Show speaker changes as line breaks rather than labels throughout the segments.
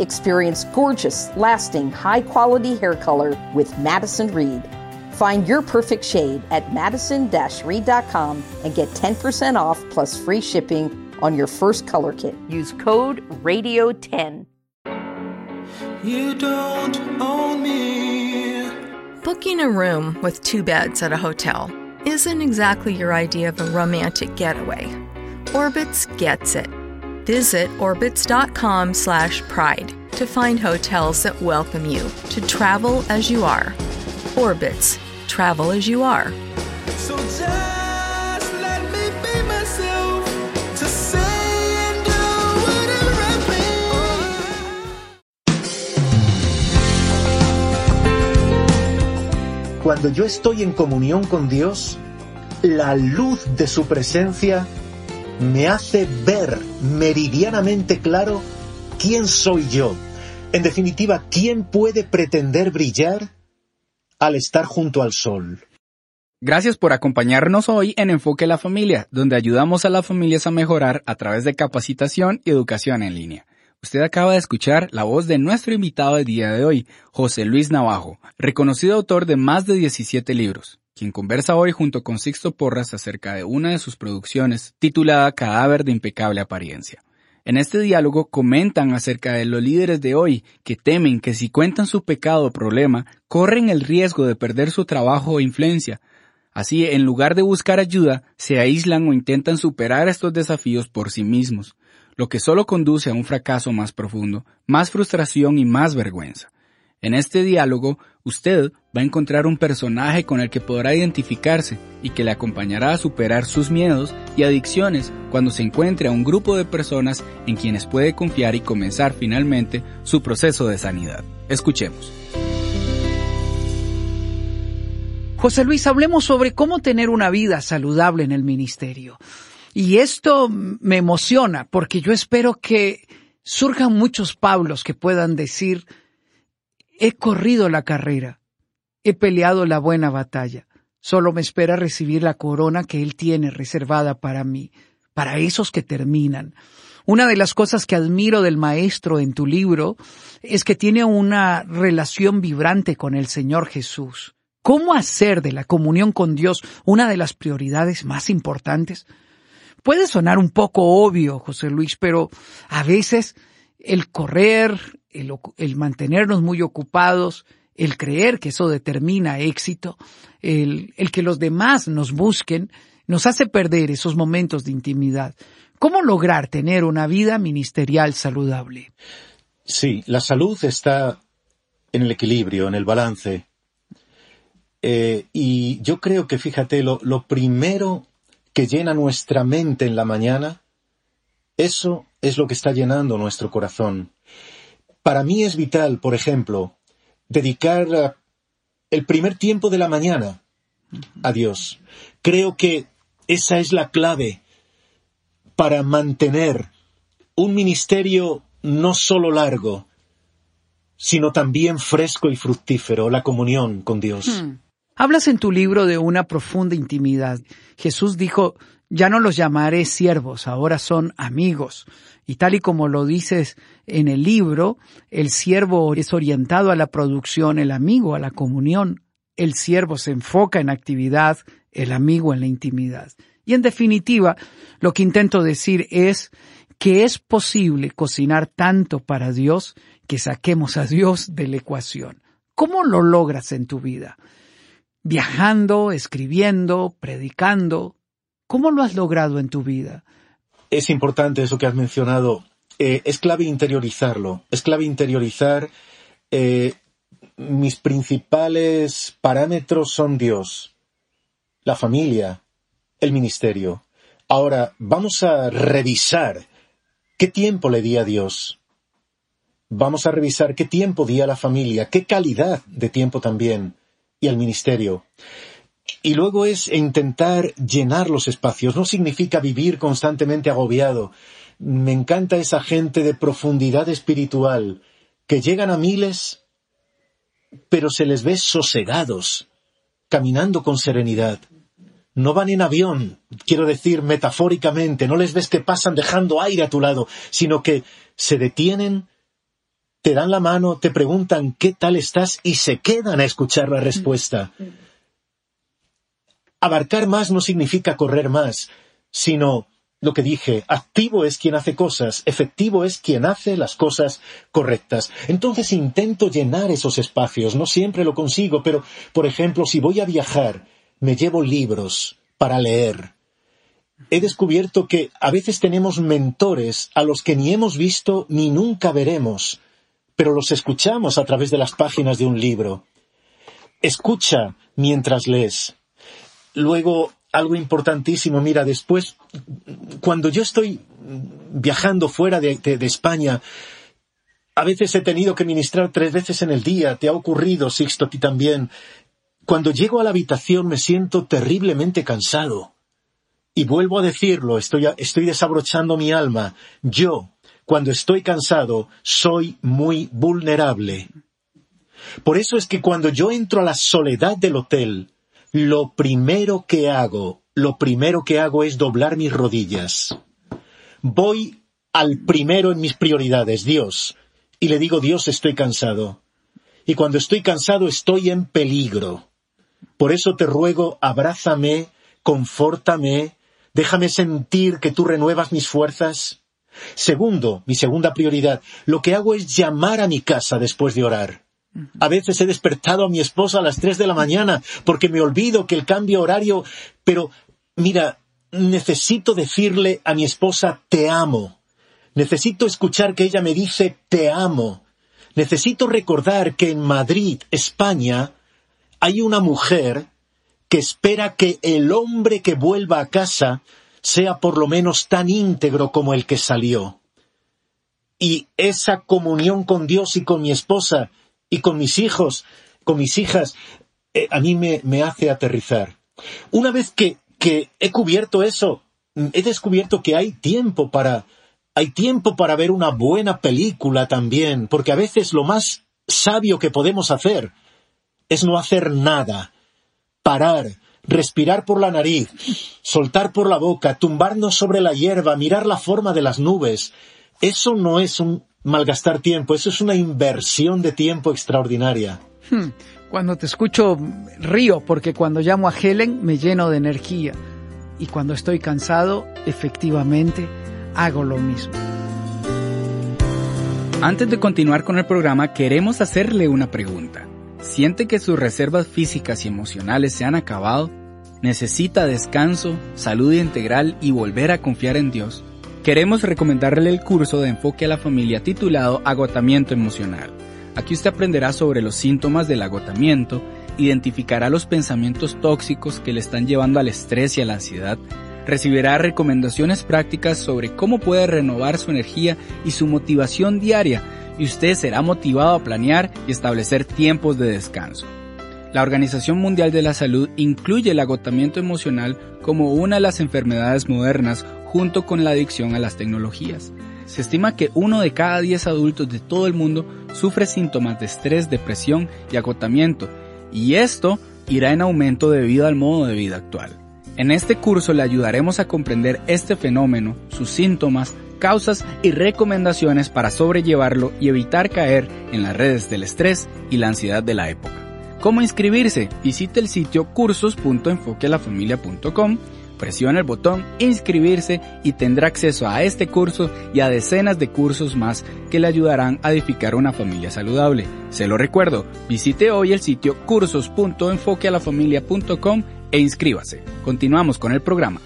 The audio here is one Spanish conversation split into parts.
Experience gorgeous, lasting, high quality hair color with Madison Reed. Find your perfect shade at madison reed.com and get 10% off plus free shipping on your first color kit. Use code RADIO10.
You don't own me.
Booking a room with two beds at a hotel isn't exactly your idea of a romantic getaway. Orbitz gets it. Visit orbitz.com/pride to find hotels that welcome you to travel as you are. Orbits, travel as you are.
So just let me be myself to say and do whatever I please.
Cuando yo estoy en comunión con Dios, la luz de su presencia me hace ver meridianamente claro quién soy yo. En definitiva, ¿quién puede pretender brillar al estar junto al sol?
Gracias por acompañarnos hoy en Enfoque la Familia, donde ayudamos a las familias a mejorar a través de capacitación y educación en línea. Usted acaba de escuchar la voz de nuestro invitado del día de hoy, José Luis Navajo, reconocido autor de más de 17 libros, quien conversa hoy junto con Sixto Porras acerca de una de sus producciones titulada Cadáver de impecable apariencia. En este diálogo comentan acerca de los líderes de hoy que temen que si cuentan su pecado o problema, corren el riesgo de perder su trabajo o influencia. Así, en lugar de buscar ayuda, se aíslan o intentan superar estos desafíos por sí mismos, lo que solo conduce a un fracaso más profundo, más frustración y más vergüenza. En este diálogo, usted va a encontrar un personaje con el que podrá identificarse y que le acompañará a superar sus miedos y adicciones cuando se encuentre a un grupo de personas en quienes puede confiar y comenzar finalmente su proceso de sanidad. Escuchemos.
José Luis, hablemos sobre cómo tener una vida saludable en el ministerio. Y esto me emociona porque yo espero que surjan muchos Pablos que puedan decir, he corrido la carrera, he peleado la buena batalla, solo me espera recibir la corona que Él tiene reservada para mí, para esos que terminan. Una de las cosas que admiro del maestro en tu libro es que tiene una relación vibrante con el Señor Jesús. ¿Cómo hacer de la comunión con Dios una de las prioridades más importantes? Puede sonar un poco obvio, José Luis, pero a veces el correr, el, el, mantenernos muy ocupados, el creer que eso determina éxito, el, el que los demás nos busquen, nos hace perder esos momentos de intimidad. ¿Cómo lograr tener una vida ministerial saludable?
Sí, la salud está en el equilibrio, en el balance. Eh, y yo creo que, fíjate, lo, lo primero que llena nuestra mente en la mañana, eso es lo que está llenando nuestro corazón. Para mí es vital, por ejemplo, dedicar el primer tiempo de la mañana a Dios. Creo que esa es la clave para mantener un ministerio no solo largo, sino también fresco y fructífero, la comunión con Dios.
Hmm. Hablas en tu libro de una profunda intimidad. Jesús dijo, ya no los llamaré siervos, ahora son amigos. Y tal y como lo dices en el libro, el siervo es orientado a la producción, el amigo a la comunión. El siervo se enfoca en actividad, el amigo en la intimidad. Y en definitiva, lo que intento decir es que es posible cocinar tanto para Dios que saquemos a Dios de la ecuación. ¿Cómo lo logras en tu vida? Viajando, escribiendo, predicando. ¿Cómo lo has logrado en tu vida?
Es importante eso que has mencionado. Eh, es clave interiorizarlo. Es clave interiorizar. Eh, mis principales parámetros son Dios, la familia, el ministerio. Ahora, vamos a revisar qué tiempo le di a Dios. Vamos a revisar qué tiempo di a la familia, qué calidad de tiempo también y al ministerio. Y luego es intentar llenar los espacios. No significa vivir constantemente agobiado. Me encanta esa gente de profundidad espiritual que llegan a miles, pero se les ve sosegados, caminando con serenidad. No van en avión, quiero decir metafóricamente, no les ves que pasan dejando aire a tu lado, sino que se detienen te dan la mano, te preguntan qué tal estás y se quedan a escuchar la respuesta. Abarcar más no significa correr más, sino lo que dije, activo es quien hace cosas, efectivo es quien hace las cosas correctas. Entonces intento llenar esos espacios, no siempre lo consigo, pero, por ejemplo, si voy a viajar, me llevo libros para leer. He descubierto que a veces tenemos mentores a los que ni hemos visto ni nunca veremos, pero los escuchamos a través de las páginas de un libro. Escucha mientras lees. Luego, algo importantísimo, mira, después, cuando yo estoy viajando fuera de, España, a veces he tenido que ministrar tres veces en el día, te ha ocurrido, Sixto, a ti también. Cuando llego a la habitación me siento terriblemente cansado. Y vuelvo a decirlo, estoy, estoy desabrochando mi alma. Yo, cuando estoy cansado, soy muy vulnerable. Por eso es que cuando yo entro a la soledad del hotel, lo primero que hago, lo primero que hago es doblar mis rodillas. Voy al primero en mis prioridades, Dios, y le digo, Dios, estoy cansado. Y cuando estoy cansado estoy en peligro. Por eso te ruego, abrázame, confórtame, déjame sentir que tú renuevas mis fuerzas. Segundo, mi segunda prioridad, lo que hago es llamar a mi casa después de orar. A veces he despertado a mi esposa a las tres de la mañana porque me olvido que el cambio horario, pero mira, necesito decirle a mi esposa te amo. Necesito escuchar que ella me dice te amo. Necesito recordar que en Madrid, España, hay una mujer que espera que el hombre que vuelva a casa sea por lo menos tan íntegro como el que salió. Y esa comunión con Dios y con mi esposa y con mis hijos, con mis hijas, eh, a mí me, me, hace aterrizar. Una vez que, que he cubierto eso, he descubierto que hay tiempo para, hay tiempo para ver una buena película también, porque a veces lo más sabio que podemos hacer es no hacer nada, parar, respirar por la nariz, soltar por la boca, tumbarnos sobre la hierba, mirar la forma de las nubes. Eso no es un malgastar tiempo, eso es una inversión de tiempo extraordinaria.
Hmm. Cuando te escucho río, porque cuando llamo a Helen me lleno de energía. Y cuando estoy cansado, efectivamente, hago lo mismo.
Antes de continuar con el programa, queremos hacerle una pregunta. ¿Siente que sus reservas físicas y emocionales se han acabado? ¿Necesita descanso, salud integral y volver a confiar en Dios? Queremos recomendarle el curso de enfoque a la familia titulado Agotamiento Emocional. Aquí usted aprenderá sobre los síntomas del agotamiento, identificará los pensamientos tóxicos que le están llevando al estrés y a la ansiedad, recibirá recomendaciones prácticas sobre cómo puede renovar su energía y su motivación diaria y usted será motivado a planear y establecer tiempos de descanso. La Organización Mundial de la Salud incluye el agotamiento emocional como una de las enfermedades modernas junto con la adicción a las tecnologías. Se estima que uno de cada diez adultos de todo el mundo sufre síntomas de estrés, depresión y agotamiento, y esto irá en aumento debido al modo de vida actual. En este curso le ayudaremos a comprender este fenómeno, sus síntomas, causas y recomendaciones para sobrellevarlo y evitar caer en las redes del estrés y la ansiedad de la época. ¿Cómo inscribirse? Visite el sitio cursos.enfoquelafamilia.com, presione el botón inscribirse y tendrá acceso a este curso y a decenas de cursos más que le ayudarán a edificar una familia saludable. Se lo recuerdo, visite hoy el sitio cursos.enfoquealafamilia.com e inscríbase. Continuamos con el programa.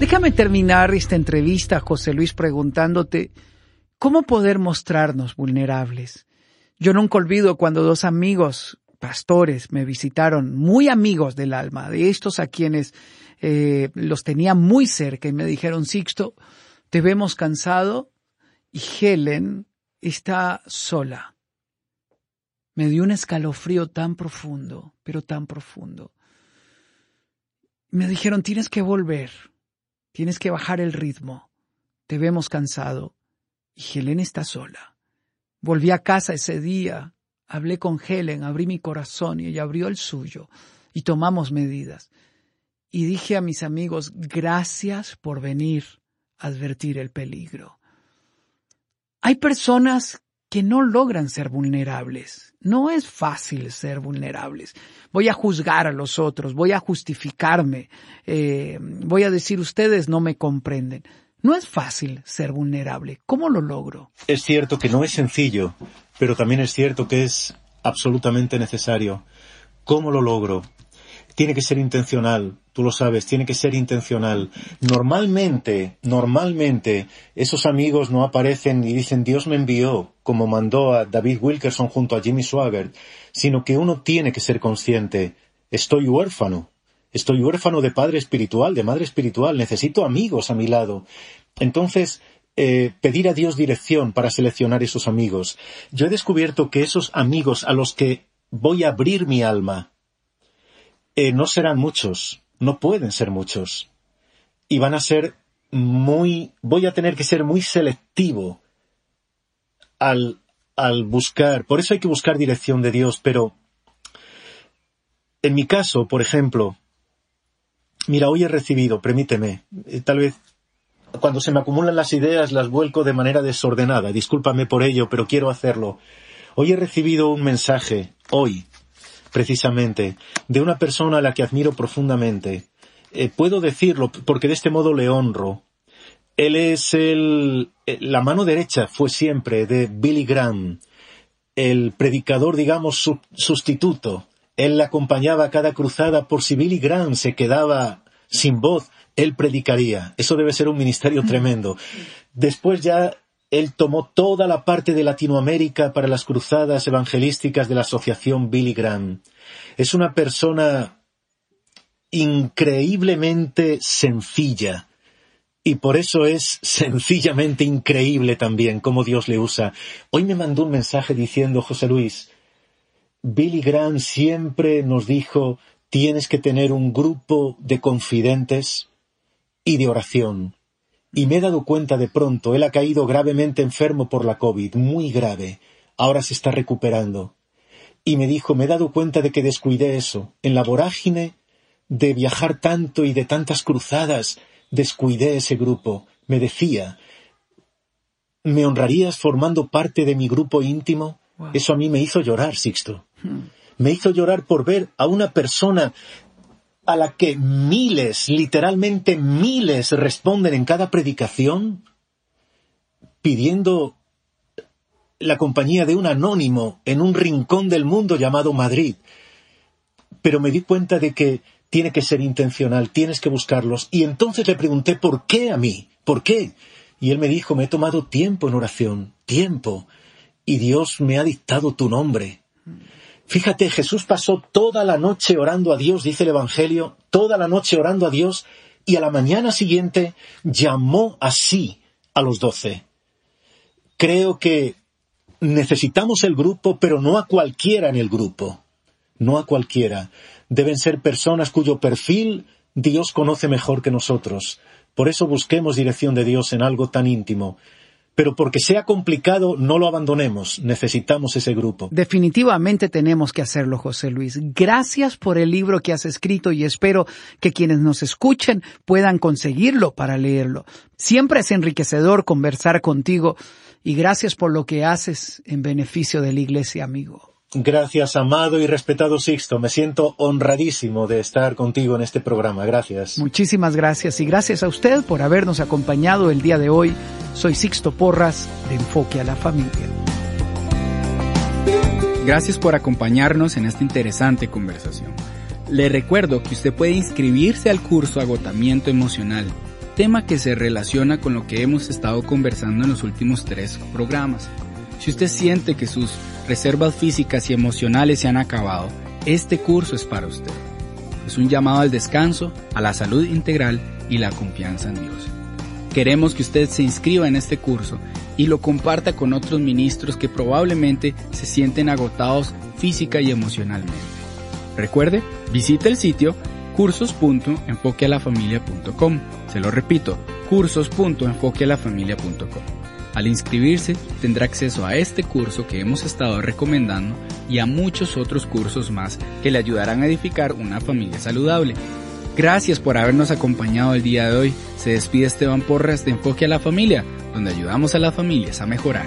Déjame terminar esta entrevista, José Luis, preguntándote cómo poder mostrarnos vulnerables. Yo nunca olvido cuando dos amigos pastores me visitaron, muy amigos del alma, de estos a quienes eh, los tenía muy cerca y me dijeron, Sixto, te vemos cansado y Helen está sola. Me dio un escalofrío tan profundo, pero tan profundo. Me dijeron, tienes que volver, tienes que bajar el ritmo, te vemos cansado y Helen está sola. Volví a casa ese día, hablé con Helen, abrí mi corazón y ella abrió el suyo y tomamos medidas. Y dije a mis amigos, gracias por venir a advertir el peligro. hay personas que no logran ser vulnerables. No es fácil ser vulnerables. Voy a juzgar a los otros, voy a justificarme, eh, voy a decir ustedes no me comprenden. No es fácil ser vulnerable. ¿Cómo lo logro?
Es cierto que no es sencillo, pero también es cierto que es absolutamente necesario. ¿Cómo lo logro? Tiene que ser intencional, tú lo sabes, tiene que ser intencional. Normalmente, normalmente, esos amigos no aparecen y dicen Dios me envió, como mandó a David Wilkerson junto a Jimmy Swaggart, sino que uno tiene que ser consciente, estoy huérfano, estoy huérfano de padre espiritual, de madre espiritual, necesito amigos a mi lado. Entonces, eh, pedir a Dios dirección para seleccionar esos amigos. Yo he descubierto que esos amigos a los que voy a abrir mi alma, eh, no serán muchos, no pueden ser muchos. Y van a ser muy, voy a tener que ser muy selectivo al, al buscar, por eso hay que buscar dirección de Dios, pero en mi caso, por ejemplo, mira, hoy he recibido, permíteme, eh, tal vez cuando se me acumulan las ideas las vuelco de manera desordenada, discúlpame por ello, pero quiero hacerlo. Hoy he recibido un mensaje, hoy, precisamente, de una persona a la que admiro profundamente. Eh, puedo decirlo porque de este modo le honro. Él es el, eh, la mano derecha fue siempre de Billy Graham, el predicador, digamos, su, sustituto. Él la acompañaba a cada cruzada por si Billy Graham se quedaba sin voz, él predicaría. Eso debe ser un ministerio tremendo. Después ya él tomó toda la parte de Latinoamérica para las cruzadas evangelísticas de la asociación Billy Graham. Es una persona increíblemente sencilla. Y por eso es sencillamente increíble también cómo Dios le usa. Hoy me mandó un mensaje diciendo, José Luis, Billy Graham siempre nos dijo, tienes que tener un grupo de confidentes y de oración y me he dado cuenta de pronto, él ha caído gravemente enfermo por la COVID, muy grave. Ahora se está recuperando. Y me dijo, me he dado cuenta de que descuidé eso. En la vorágine de viajar tanto y de tantas cruzadas, descuidé ese grupo. Me decía, ¿me honrarías formando parte de mi grupo íntimo? Eso a mí me hizo llorar, Sixto. Me hizo llorar por ver a una persona a la que miles, literalmente miles, responden en cada predicación, pidiendo la compañía de un anónimo en un rincón del mundo llamado Madrid. Pero me di cuenta de que tiene que ser intencional, tienes que buscarlos. Y entonces le pregunté, ¿por qué a mí? ¿Por qué? Y él me dijo, me he tomado tiempo en oración, tiempo, y Dios me ha dictado tu nombre. Fíjate, Jesús pasó toda la noche orando a Dios, dice el Evangelio, toda la noche orando a Dios, y a la mañana siguiente llamó así a los doce. Creo que necesitamos el grupo, pero no a cualquiera en el grupo. No a cualquiera. Deben ser personas cuyo perfil Dios conoce mejor que nosotros. Por eso busquemos dirección de Dios en algo tan íntimo. Pero porque sea complicado, no lo abandonemos. Necesitamos ese grupo.
Definitivamente tenemos que hacerlo, José Luis. Gracias por el libro que has escrito y espero que quienes nos escuchen puedan conseguirlo para leerlo. Siempre es enriquecedor conversar contigo y gracias por lo que haces en beneficio de la iglesia, amigo.
Gracias, amado y respetado Sixto. Me siento honradísimo de estar contigo en este programa. Gracias.
Muchísimas gracias y gracias a usted por habernos acompañado el día de hoy. Soy Sixto Porras de Enfoque a la Familia.
Gracias por acompañarnos en esta interesante conversación. Le recuerdo que usted puede inscribirse al curso Agotamiento Emocional, tema que se relaciona con lo que hemos estado conversando en los últimos tres programas. Si usted siente que sus reservas físicas y emocionales se han acabado, este curso es para usted. Es un llamado al descanso, a la salud integral y la confianza en Dios. Queremos que usted se inscriba en este curso y lo comparta con otros ministros que probablemente se sienten agotados física y emocionalmente. Recuerde, visite el sitio cursos.enfoquealafamilia.com. Se lo repito, cursos.enfoquealafamilia.com. Al inscribirse tendrá acceso a este curso que hemos estado recomendando y a muchos otros cursos más que le ayudarán a edificar una familia saludable. Gracias por habernos acompañado el día de hoy. Se despide Esteban Porras de Enfoque a la Familia, donde ayudamos a las familias a mejorar.